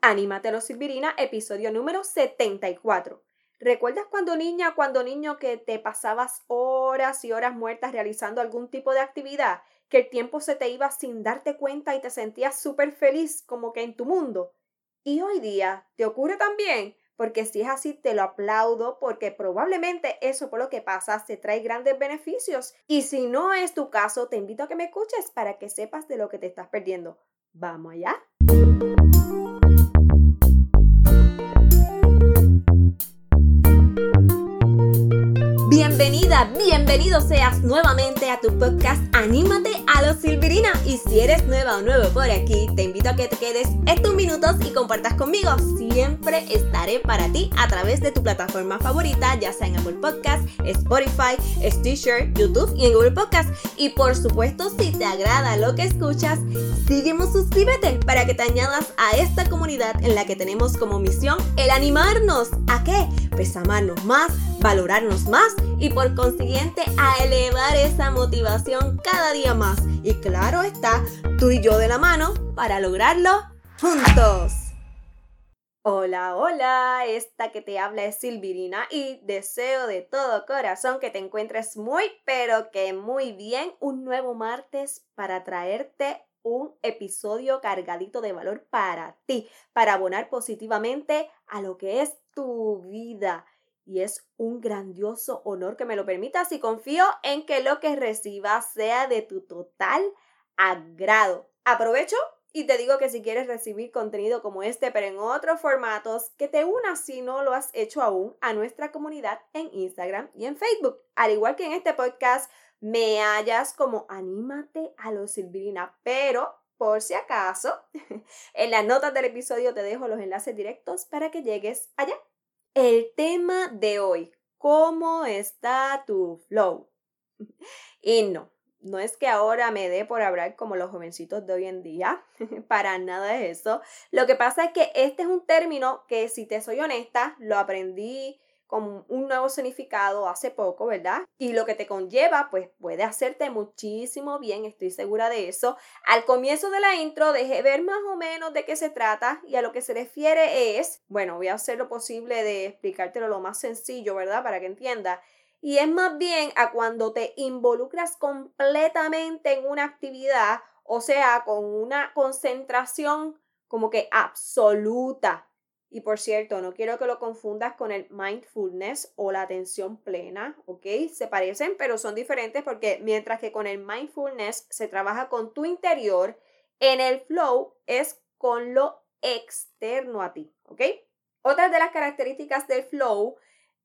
Anímate a los Silvirina, episodio número 74. ¿Recuerdas cuando niña, cuando niño que te pasabas horas y horas muertas realizando algún tipo de actividad, que el tiempo se te iba sin darte cuenta y te sentías súper feliz como que en tu mundo? Y hoy día, ¿te ocurre también? Porque si es así, te lo aplaudo porque probablemente eso por lo que pasa te trae grandes beneficios. Y si no es tu caso, te invito a que me escuches para que sepas de lo que te estás perdiendo. ¿Vamos allá? Bienvenida, bienvenido seas nuevamente a tu podcast Anímate a los Silvirina. Y si eres nueva o nuevo por aquí, te invito a que te quedes estos minutos y compartas conmigo. Siempre estaré para ti a través de tu plataforma favorita, ya sea en Apple Podcast, Spotify, Stitcher, YouTube y en Google Podcast. Y por supuesto, si te agrada lo que escuchas, sígueme, suscríbete para que te añadas a esta comunidad en la que tenemos como misión el animarnos. ¿A qué? Pues amarnos más, valorarnos más y por consiguiente a elevar esa motivación cada día más. Y claro está, tú y yo de la mano para lograrlo juntos. Hola, hola, esta que te habla es Silvirina y deseo de todo corazón que te encuentres muy, pero que muy bien un nuevo martes para traerte un episodio cargadito de valor para ti, para abonar positivamente a lo que es tu vida y es un grandioso honor que me lo permitas y confío en que lo que recibas sea de tu total agrado. Aprovecho y te digo que si quieres recibir contenido como este, pero en otros formatos, que te unas si no lo has hecho aún a nuestra comunidad en Instagram y en Facebook. Al igual que en este podcast, me hallas como Anímate a los Silvirina, pero por si acaso, en las notas del episodio te dejo los enlaces directos para que llegues allá. El tema de hoy, ¿cómo está tu flow? Y no, no es que ahora me dé por hablar como los jovencitos de hoy en día, para nada de eso. Lo que pasa es que este es un término que, si te soy honesta, lo aprendí con un nuevo significado hace poco, ¿verdad? Y lo que te conlleva, pues puede hacerte muchísimo bien, estoy segura de eso. Al comienzo de la intro dejé ver más o menos de qué se trata y a lo que se refiere es, bueno, voy a hacer lo posible de explicártelo lo más sencillo, ¿verdad? Para que entiendas. Y es más bien a cuando te involucras completamente en una actividad, o sea, con una concentración como que absoluta y por cierto, no quiero que lo confundas con el mindfulness o la atención plena, ¿ok? Se parecen, pero son diferentes porque mientras que con el mindfulness se trabaja con tu interior, en el flow es con lo externo a ti, ¿ok? Otra de las características del flow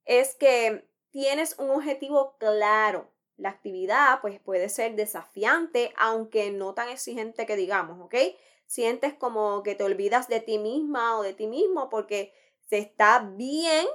es que tienes un objetivo claro. La actividad pues puede ser desafiante, aunque no tan exigente que digamos, ¿ok? sientes como que te olvidas de ti misma o de ti mismo porque se está bien,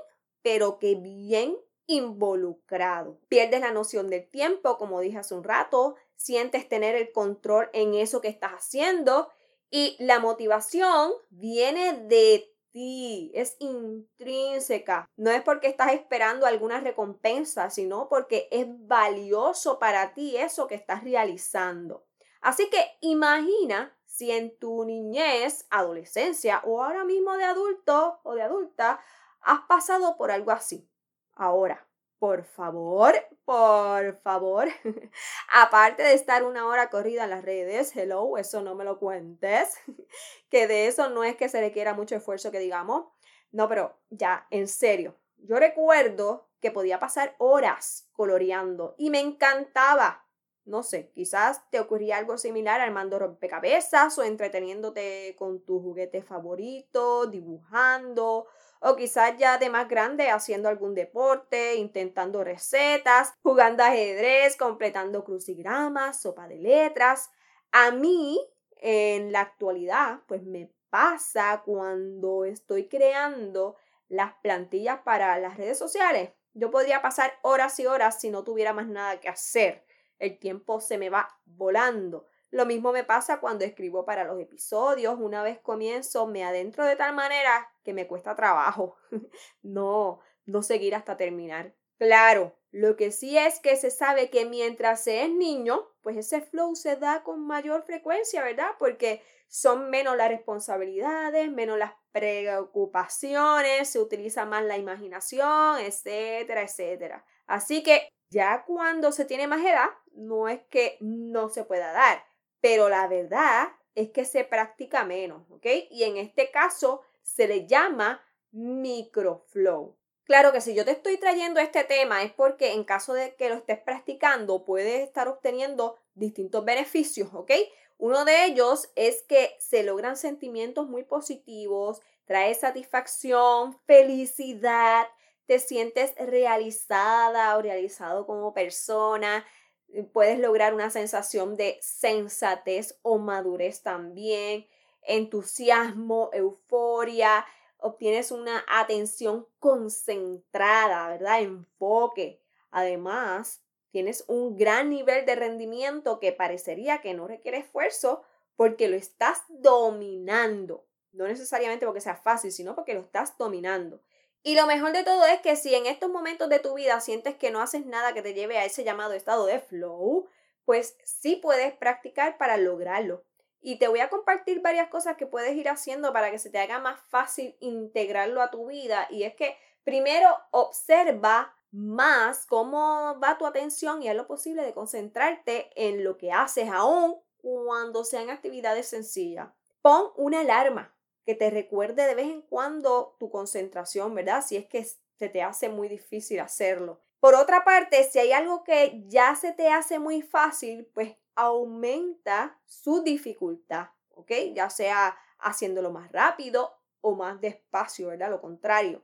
pero que bien involucrado. Pierdes la noción del tiempo, como dije hace un rato, sientes tener el control en eso que estás haciendo y la motivación viene de ti, es intrínseca. No es porque estás esperando alguna recompensa, sino porque es valioso para ti eso que estás realizando. Así que imagina si en tu niñez, adolescencia o ahora mismo de adulto o de adulta has pasado por algo así. Ahora, por favor, por favor, aparte de estar una hora corrida en las redes, hello, eso no me lo cuentes, que de eso no es que se requiera mucho esfuerzo que digamos, no, pero ya, en serio, yo recuerdo que podía pasar horas coloreando y me encantaba, no sé, quizás te ocurría algo similar armando rompecabezas o entreteniéndote con tu juguete favorito, dibujando, o quizás ya de más grande haciendo algún deporte, intentando recetas, jugando ajedrez, completando crucigramas, sopa de letras. A mí, en la actualidad, pues me pasa cuando estoy creando las plantillas para las redes sociales. Yo podría pasar horas y horas si no tuviera más nada que hacer el tiempo se me va volando. Lo mismo me pasa cuando escribo para los episodios. Una vez comienzo, me adentro de tal manera que me cuesta trabajo. no, no seguir hasta terminar. Claro, Lo que sí es que se sabe que mientras se es niño, pues ese flow se da con mayor frecuencia, ¿verdad? Porque son menos las responsabilidades, menos las preocupaciones, se utiliza más la imaginación, etcétera, etcétera. Así que ya cuando se tiene más edad, no es que no se pueda dar, pero la verdad es que se practica menos, ¿ok? Y en este caso se le llama microflow. Claro que si yo te estoy trayendo este tema es porque en caso de que lo estés practicando puedes estar obteniendo distintos beneficios, ¿ok? Uno de ellos es que se logran sentimientos muy positivos, trae satisfacción, felicidad, te sientes realizada o realizado como persona, eh, puedes lograr una sensación de sensatez o madurez también, entusiasmo, euforia, obtienes una atención concentrada, ¿verdad? Enfoque. Además, tienes un gran nivel de rendimiento que parecería que no requiere esfuerzo porque lo estás dominando. No necesariamente porque sea fácil, sino porque lo estás dominando. Y lo mejor de todo es que si en estos momentos de tu vida sientes que no haces nada que te lleve a ese llamado estado de flow, pues sí puedes practicar para lograrlo. Y te voy a compartir varias cosas que puedes ir haciendo para que se te haga más fácil integrarlo a tu vida. Y es que primero observa más cómo va tu atención y haz lo posible de concentrarte en lo que haces aún cuando sean actividades sencillas. Pon una alarma que te recuerde de vez en cuando tu concentración, ¿verdad? Si es que se te hace muy difícil hacerlo. Por otra parte, si hay algo que ya se te hace muy fácil, pues aumenta su dificultad, ¿ok? Ya sea haciéndolo más rápido o más despacio, ¿verdad? Lo contrario.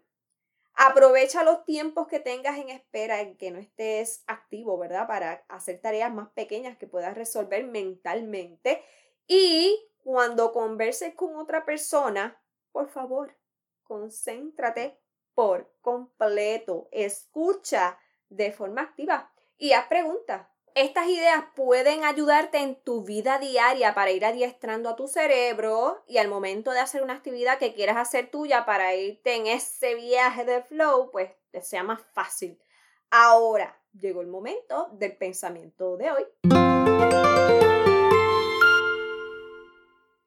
Aprovecha los tiempos que tengas en espera en que no estés activo, ¿verdad? Para hacer tareas más pequeñas que puedas resolver mentalmente. Y cuando converses con otra persona, por favor, concéntrate por completo. Escucha de forma activa y haz preguntas. Estas ideas pueden ayudarte en tu vida diaria para ir adiestrando a tu cerebro y al momento de hacer una actividad que quieras hacer tuya para irte en ese viaje de flow, pues te sea más fácil. Ahora llegó el momento del pensamiento de hoy.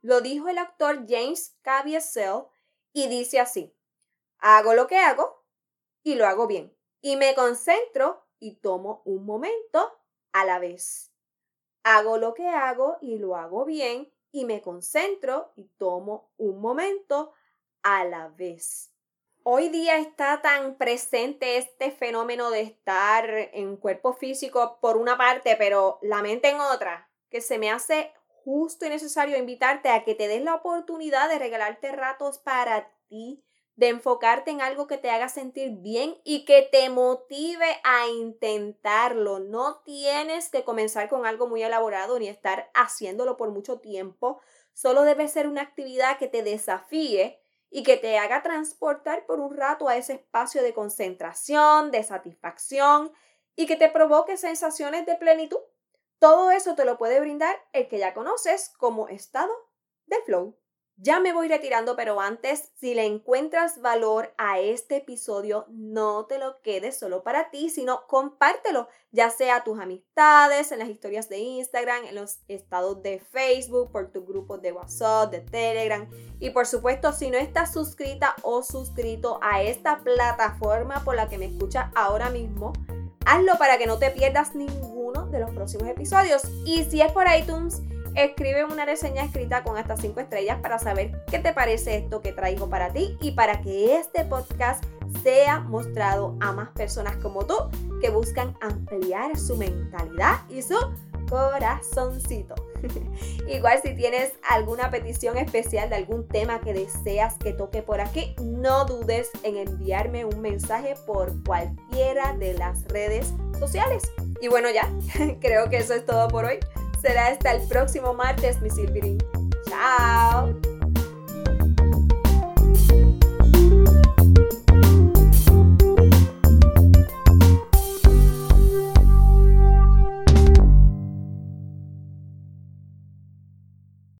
Lo dijo el actor James Caviezel y dice así, hago lo que hago y lo hago bien. Y me concentro y tomo un momento a la vez. Hago lo que hago y lo hago bien y me concentro y tomo un momento a la vez. Hoy día está tan presente este fenómeno de estar en cuerpo físico por una parte, pero la mente en otra, que se me hace justo y necesario invitarte a que te des la oportunidad de regalarte ratos para ti, de enfocarte en algo que te haga sentir bien y que te motive a intentarlo. No tienes que comenzar con algo muy elaborado ni estar haciéndolo por mucho tiempo. Solo debe ser una actividad que te desafíe y que te haga transportar por un rato a ese espacio de concentración, de satisfacción y que te provoque sensaciones de plenitud. Todo eso te lo puede brindar el que ya conoces como estado de flow. Ya me voy retirando, pero antes, si le encuentras valor a este episodio, no te lo quedes solo para ti, sino compártelo, ya sea a tus amistades, en las historias de Instagram, en los estados de Facebook, por tu grupo de WhatsApp, de Telegram. Y por supuesto, si no estás suscrita o suscrito a esta plataforma por la que me escuchas ahora mismo, Hazlo para que no te pierdas ninguno de los próximos episodios. Y si es por iTunes, escribe una reseña escrita con hasta 5 estrellas para saber qué te parece esto que traigo para ti y para que este podcast sea mostrado a más personas como tú que buscan ampliar su mentalidad y su corazoncito. Igual si tienes alguna petición especial de algún tema que deseas que toque por aquí, no dudes en enviarme un mensaje por cualquiera de las redes sociales. Y bueno ya, creo que eso es todo por hoy. Será hasta el próximo martes, mi Silvirín. Chao.